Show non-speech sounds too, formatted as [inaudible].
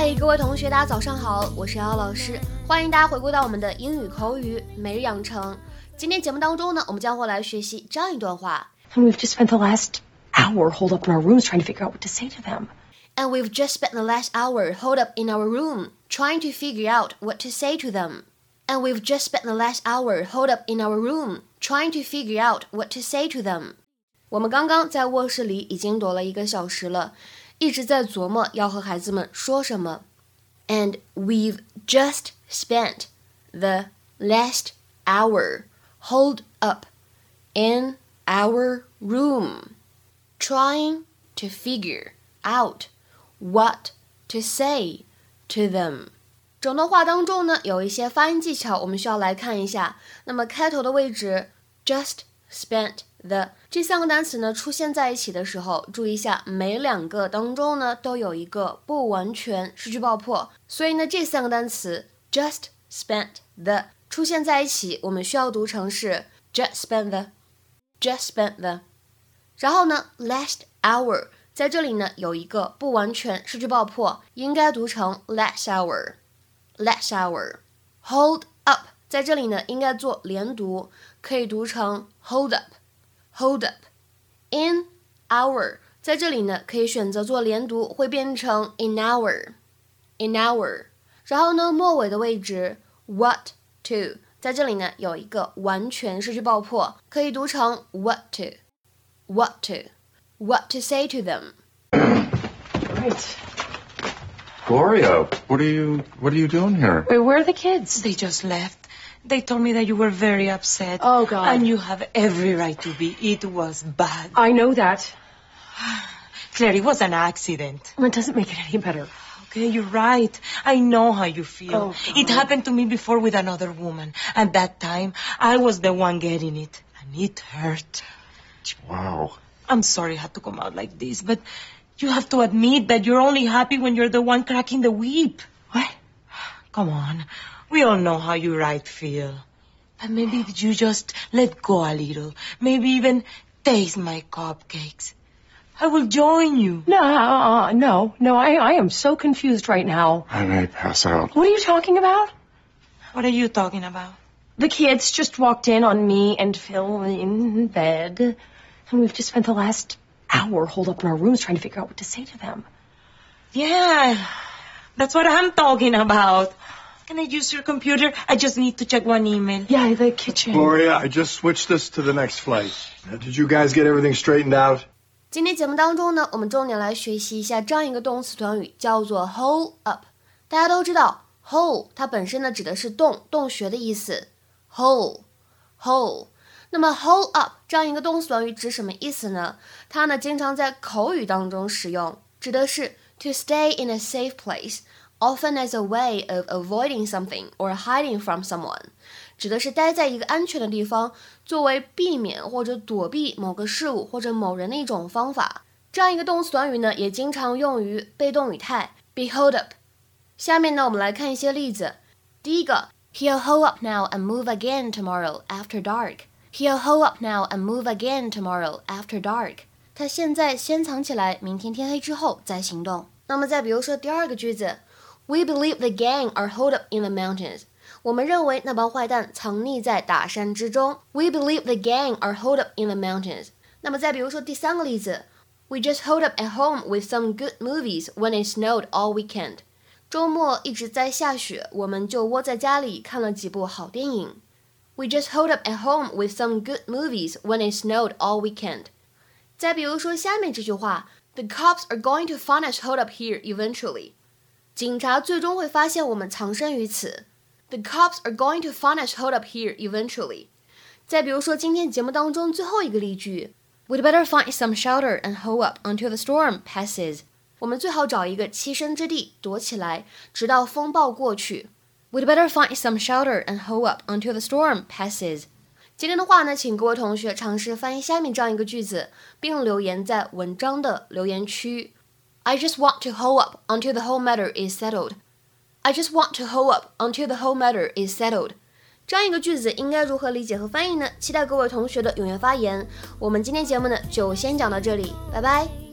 嗨，各位同学，大家早上好，我是瑶瑶老师，欢迎大家回归到我们的英语口语每日养成。今天节目当中呢，我们将会来学习这样一段话。And we've just spent the last hour holed up in our rooms trying to figure out what to say to them. And we've just spent the last hour holed up in our room trying to figure out what to say to them. And we've just spent the last hour holed up in our room trying to figure out what to say to them. 我们刚刚在卧室里已经躲了一个小时了。一直在琢磨要和孩子们说什么。And we've just spent the last hour holed up in our room trying to figure out what to say to them。整段话当中呢，有一些发音技巧，我们需要来看一下。那么开头的位置，just spent。 the 这三个单词呢出现在一起的时候，注意一下，每两个当中呢都有一个不完全失去爆破，所以呢这三个单词 just spent the 出现在一起，我们需要读成是 just spent the，just spent the。然后呢 last hour 在这里呢有一个不完全失去爆破，应该读成 last hour，last hour。hold up 在这里呢应该做连读，可以读成 hold up。holed up in our，在这里呢可以选择做连读，会变成 in our in our。然后呢，末尾的位置 what to，在这里呢有一个完全失去爆破，可以读成 what to what to what to say to them. Right, Gloria, what are you what are you doing here? Wait, where are the kids? They just left. They told me that you were very upset. Oh, God. And you have every right to be. It was bad. I know that. [sighs] Claire, it was an accident. It doesn't make it any better. Okay, you're right. I know how you feel. Oh, it happened to me before with another woman. And that time, I was the one getting it. And it hurt. Wow. I'm sorry it had to come out like this, but you have to admit that you're only happy when you're the one cracking the whip. What? Come on. We all know how you right feel. But maybe you just let go a little. Maybe even taste my cupcakes. I will join you. No, uh, no, no. I, I am so confused right now. I may pass out. What are you talking about? What are you talking about? The kids just walked in on me and Phil in bed. And we've just spent the last hour holed up in our rooms trying to figure out what to say to them. Yeah, that's what I'm talking about. Can I use your computer? I just need to check one email. Yeah, the kitchen. Gloria, I just switched this to the next flight. Now, did you guys get everything straightened out? 今天节目当中呢，我们重点来学习一下这样一个动词短语，叫做 hold up。大家都知道，hold 它本身呢指的是动洞穴的意思，hold hold。那么 hold up 这样一个动词短语指什么意思呢？它呢经常在口语当中使用，指的是 to stay in a safe place。 often as a way of avoiding something or hiding from someone，指的是待在一个安全的地方，作为避免或者躲避某个事物或者某人的一种方法。这样一个动词短语呢，也经常用于被动语态，be holed up。下面呢，我们来看一些例子。第一个，He'll hold up now and move again tomorrow after dark. He'll hold up now and move again tomorrow after dark. 他现在先藏起来，明天天黑之后再行动。那么再比如说第二个句子。We believe the gang are holed up in the mountains. 我们认为那帮坏蛋藏匿在大山之中。We believe the gang are holed up in the mountains. 那么再比如说第三个例子，We just holed up at home with some good movies when it snowed all weekend. 周末一直在下雪，我们就窝在家里看了几部好电影。We just holed up at home with some good movies when it snowed all weekend. 再比如说下面这句话，The cops are going to find us holed up here eventually. 警察最终会发现我们藏身于此。The cops are going to find us holed up here eventually。再比如说今天节目当中最后一个例句，We'd better find some shelter and hold up until the storm passes。我们最好找一个栖身之地躲起来，直到风暴过去。We'd better find some shelter and hold up until the storm passes。今天的话呢，请各位同学尝试翻译下面这样一个句子，并留言在文章的留言区。I just want to hold up until the whole matter is settled. I just want to hold up until the whole matter is settled. 这样一个句子应该如何理解和翻译呢？期待各位同学的踊跃发言。我们今天节目呢就先讲到这里，拜拜。